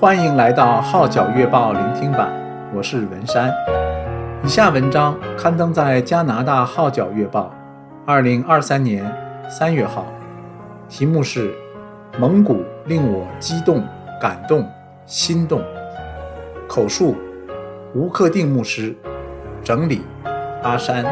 欢迎来到《号角月报》聆听版，我是文山。以下文章刊登在加拿大《号角月报》，二零二三年三月号，题目是《蒙古令我激动、感动、心动》，口述吴克定牧师，整理阿山。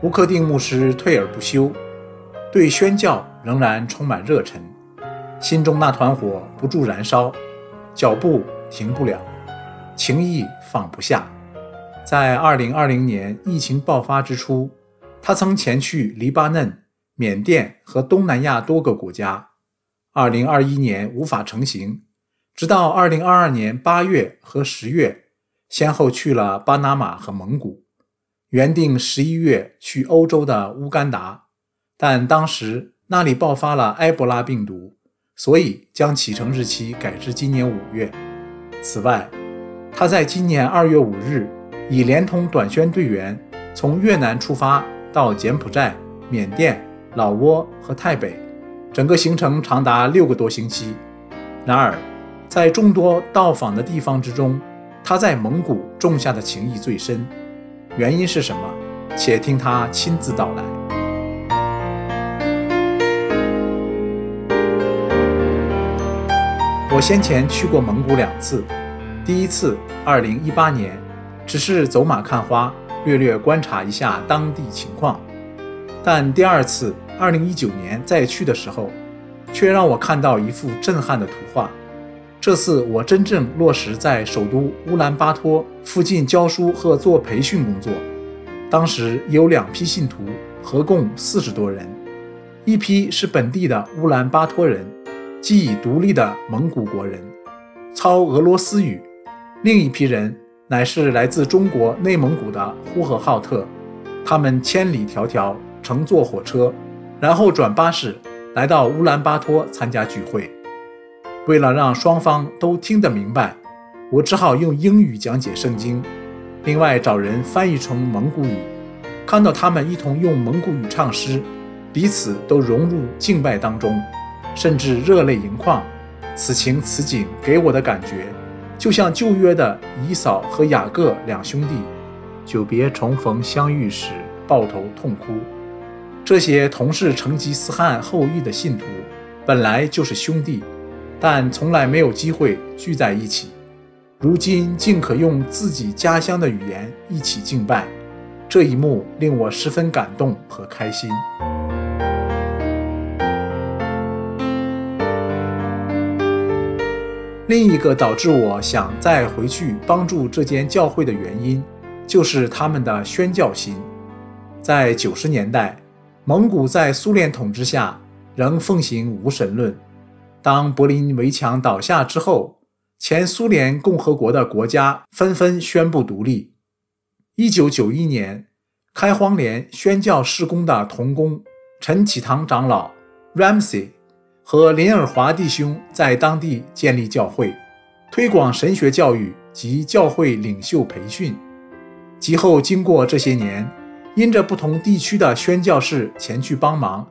吴克定牧师退而不休。对宣教仍然充满热忱，心中那团火不住燃烧，脚步停不了，情谊放不下。在2020年疫情爆发之初，他曾前去黎巴嫩、缅甸和东南亚多个国家。2021年无法成行，直到2022年8月和10月，先后去了巴拿马和蒙古，原定11月去欧洲的乌干达。但当时那里爆发了埃博拉病毒，所以将启程日期改至今年五月。此外，他在今年二月五日已连同短宣队员从越南出发到柬埔寨、缅甸、老挝和泰北，整个行程长达六个多星期。然而，在众多到访的地方之中，他在蒙古种下的情谊最深。原因是什么？且听他亲自道来。我先前去过蒙古两次，第一次2018年，只是走马看花，略略观察一下当地情况；但第二次2019年再去的时候，却让我看到一幅震撼的图画。这次我真正落实在首都乌兰巴托附近教书和做培训工作，当时有两批信徒，合共四十多人，一批是本地的乌兰巴托人。即已独立的蒙古国人，操俄罗斯语；另一批人乃是来自中国内蒙古的呼和浩特，他们千里迢迢乘坐火车，然后转巴士来到乌兰巴托参加聚会。为了让双方都听得明白，我只好用英语讲解圣经，另外找人翻译成蒙古语。看到他们一同用蒙古语唱诗，彼此都融入敬拜当中。甚至热泪盈眶，此情此景给我的感觉，就像旧约的以扫和雅各两兄弟，久别重逢相遇时抱头痛哭。这些同是成吉思汗后裔的信徒，本来就是兄弟，但从来没有机会聚在一起，如今竟可用自己家乡的语言一起敬拜，这一幕令我十分感动和开心。另一个导致我想再回去帮助这间教会的原因，就是他们的宣教心。在九十年代，蒙古在苏联统治下仍奉行无神论。当柏林围墙倒下之后，前苏联共和国的国家纷纷宣布独立。一九九一年，开荒连宣教事工的同工陈启堂长老 Ramsey。和林尔华弟兄在当地建立教会，推广神学教育及教会领袖培训。及后经过这些年，因着不同地区的宣教士前去帮忙，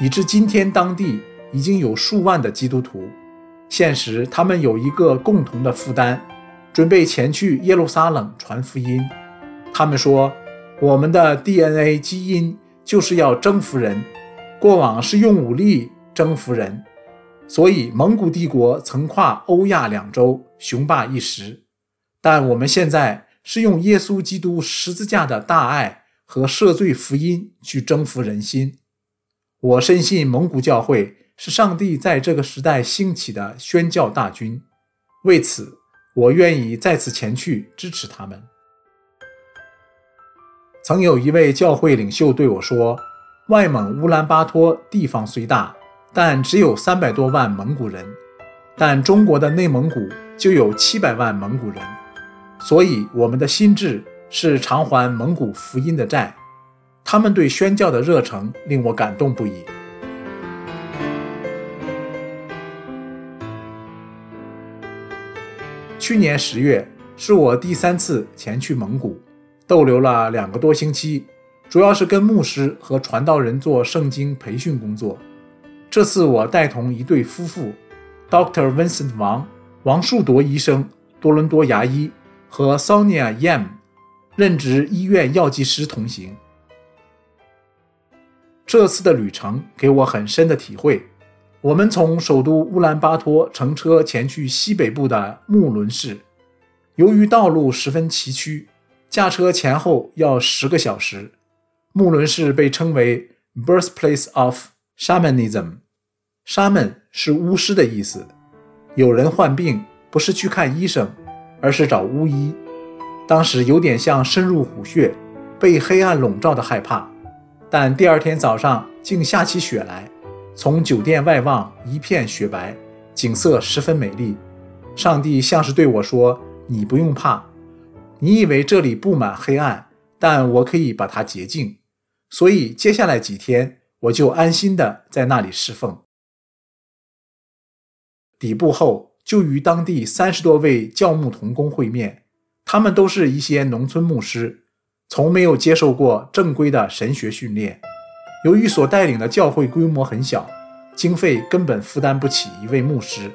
以致今天当地已经有数万的基督徒。现时他们有一个共同的负担，准备前去耶路撒冷传福音。他们说：“我们的 DNA 基因就是要征服人，过往是用武力。”征服人，所以蒙古帝国曾跨欧亚两洲，雄霸一时。但我们现在是用耶稣基督十字架的大爱和赦罪福音去征服人心。我深信蒙古教会是上帝在这个时代兴起的宣教大军，为此我愿意再次前去支持他们。曾有一位教会领袖对我说：“外蒙乌兰巴托地方虽大。”但只有三百多万蒙古人，但中国的内蒙古就有七百万蒙古人，所以我们的心志是偿还蒙古福音的债。他们对宣教的热诚令我感动不已。去年十月是我第三次前去蒙古，逗留了两个多星期，主要是跟牧师和传道人做圣经培训工作。这次我带同一对夫妇，Dr. Vincent 王王树铎医生，多伦多牙医和 Sonia Yam 任职医院药剂师同行。这次的旅程给我很深的体会。我们从首都乌兰巴托乘车前去西北部的穆伦市，由于道路十分崎岖，驾车前后要十个小时。穆伦市被称为 Birthplace of Shamanism，沙门是巫师的意思。有人患病，不是去看医生，而是找巫医。当时有点像深入虎穴，被黑暗笼罩的害怕。但第二天早上竟下起雪来，从酒店外望一片雪白，景色十分美丽。上帝像是对我说：“你不用怕，你以为这里布满黑暗，但我可以把它洁净。”所以接下来几天我就安心的在那里侍奉。底部后就与当地三十多位教牧童工会面，他们都是一些农村牧师。从没有接受过正规的神学训练，由于所带领的教会规模很小，经费根本负担不起一位牧师，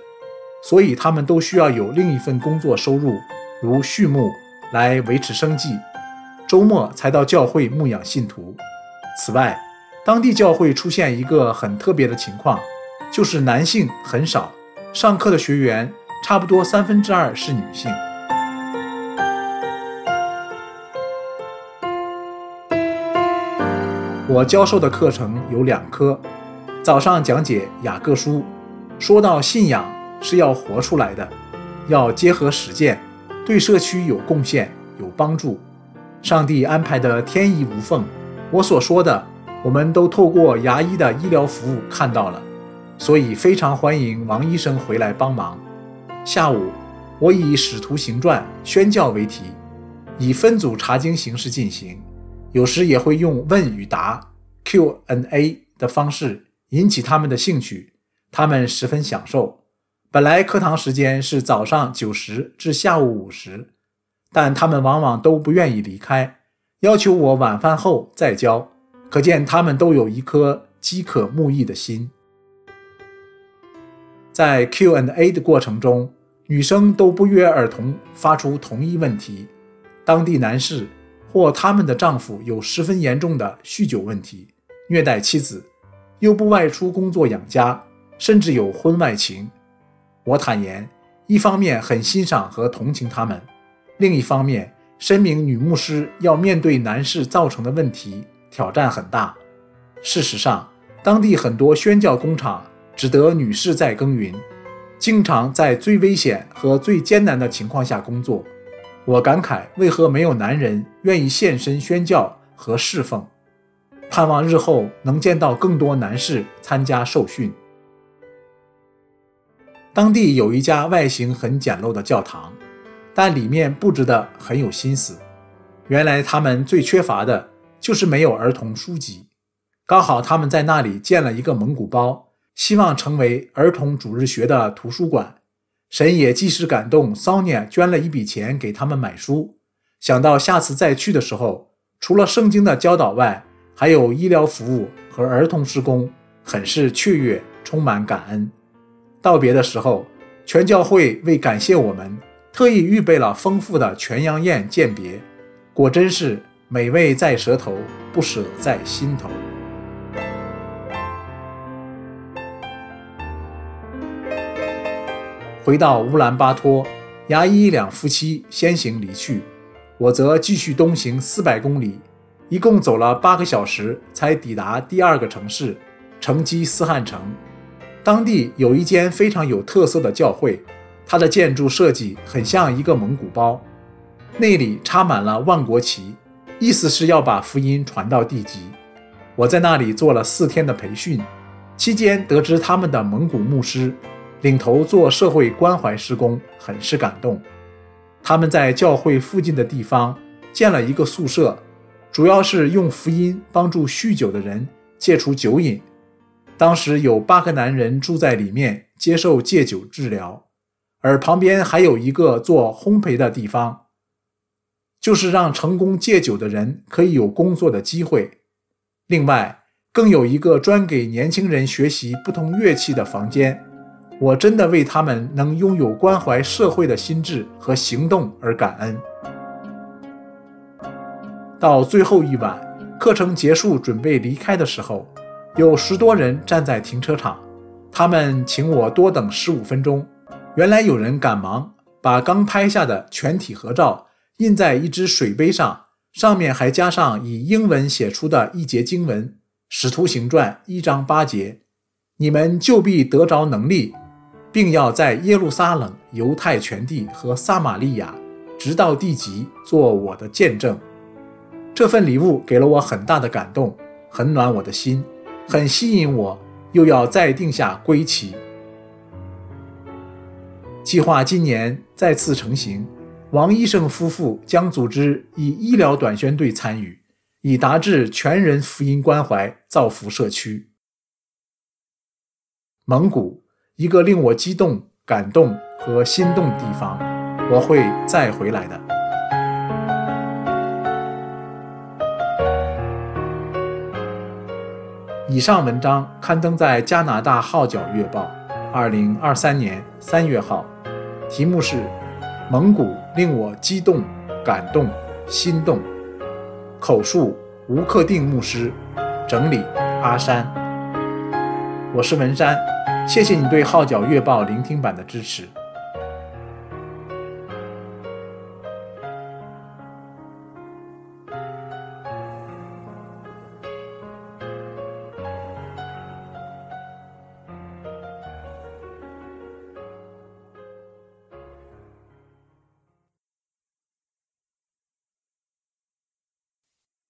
所以他们都需要有另一份工作收入，如畜牧来维持生计，周末才到教会牧养信徒。此外，当地教会出现一个很特别的情况，就是男性很少，上课的学员差不多三分之二是女性。我教授的课程有两科，早上讲解雅各书，说到信仰是要活出来的，要结合实践，对社区有贡献、有帮助。上帝安排的天衣无缝，我所说的，我们都透过牙医的医疗服务看到了，所以非常欢迎王医生回来帮忙。下午，我以《使徒行传》宣教为题，以分组查经形式进行。有时也会用问与答 （Q&A） 的方式引起他们的兴趣，他们十分享受。本来课堂时间是早上九时至下午五时，但他们往往都不愿意离开，要求我晚饭后再教。可见他们都有一颗饥渴慕义的心。在 Q&A 的过程中，女生都不约而同发出同一问题：当地男士。或他们的丈夫有十分严重的酗酒问题，虐待妻子，又不外出工作养家，甚至有婚外情。我坦言，一方面很欣赏和同情他们，另一方面申明女牧师要面对男士造成的问题，挑战很大。事实上，当地很多宣教工厂只得女士在耕耘，经常在最危险和最艰难的情况下工作。我感慨，为何没有男人愿意献身宣教和侍奉？盼望日后能见到更多男士参加受训。当地有一家外形很简陋的教堂，但里面布置的很有心思。原来他们最缺乏的就是没有儿童书籍，刚好他们在那里建了一个蒙古包，希望成为儿童主日学的图书馆。神也既是感动，Sonia 捐了一笔钱给他们买书。想到下次再去的时候，除了圣经的教导外，还有医疗服务和儿童施工，很是雀跃，充满感恩。道别的时候，全教会为感谢我们，特意预备了丰富的全羊宴饯别，果真是美味在舌头，不舍在心头。回到乌兰巴托，牙医两夫妻先行离去，我则继续东行四百公里，一共走了八个小时才抵达第二个城市成吉思汗城。当地有一间非常有特色的教会，它的建筑设计很像一个蒙古包，内里插满了万国旗，意思是要把福音传到地极。我在那里做了四天的培训，期间得知他们的蒙古牧师。领头做社会关怀施工，很是感动。他们在教会附近的地方建了一个宿舍，主要是用福音帮助酗酒的人戒除酒瘾。当时有八个男人住在里面接受戒酒治疗，而旁边还有一个做烘焙的地方。就是让成功戒酒的人可以有工作的机会。另外，更有一个专给年轻人学习不同乐器的房间。我真的为他们能拥有关怀社会的心智和行动而感恩。到最后一晚，课程结束，准备离开的时候，有十多人站在停车场，他们请我多等十五分钟。原来有人赶忙把刚拍下的全体合照印在一只水杯上，上面还加上以英文写出的一节经文：《使徒行传》一章八节，你们就必得着能力。并要在耶路撒冷、犹太全地和撒玛利亚，直到地极，做我的见证。这份礼物给了我很大的感动，很暖我的心，很吸引我，又要再定下归期。计划今年再次成行，王医生夫妇将组织以医疗短宣队参与，以达至全人福音关怀，造福社区。蒙古。一个令我激动、感动和心动地方，我会再回来的。以上文章刊登在加拿大《号角月报》，二零二三年三月号，题目是《蒙古令我激动、感动、心动》，口述吴克定牧师，整理阿山，我是文山。谢谢你对《号角月报》聆听版的支持。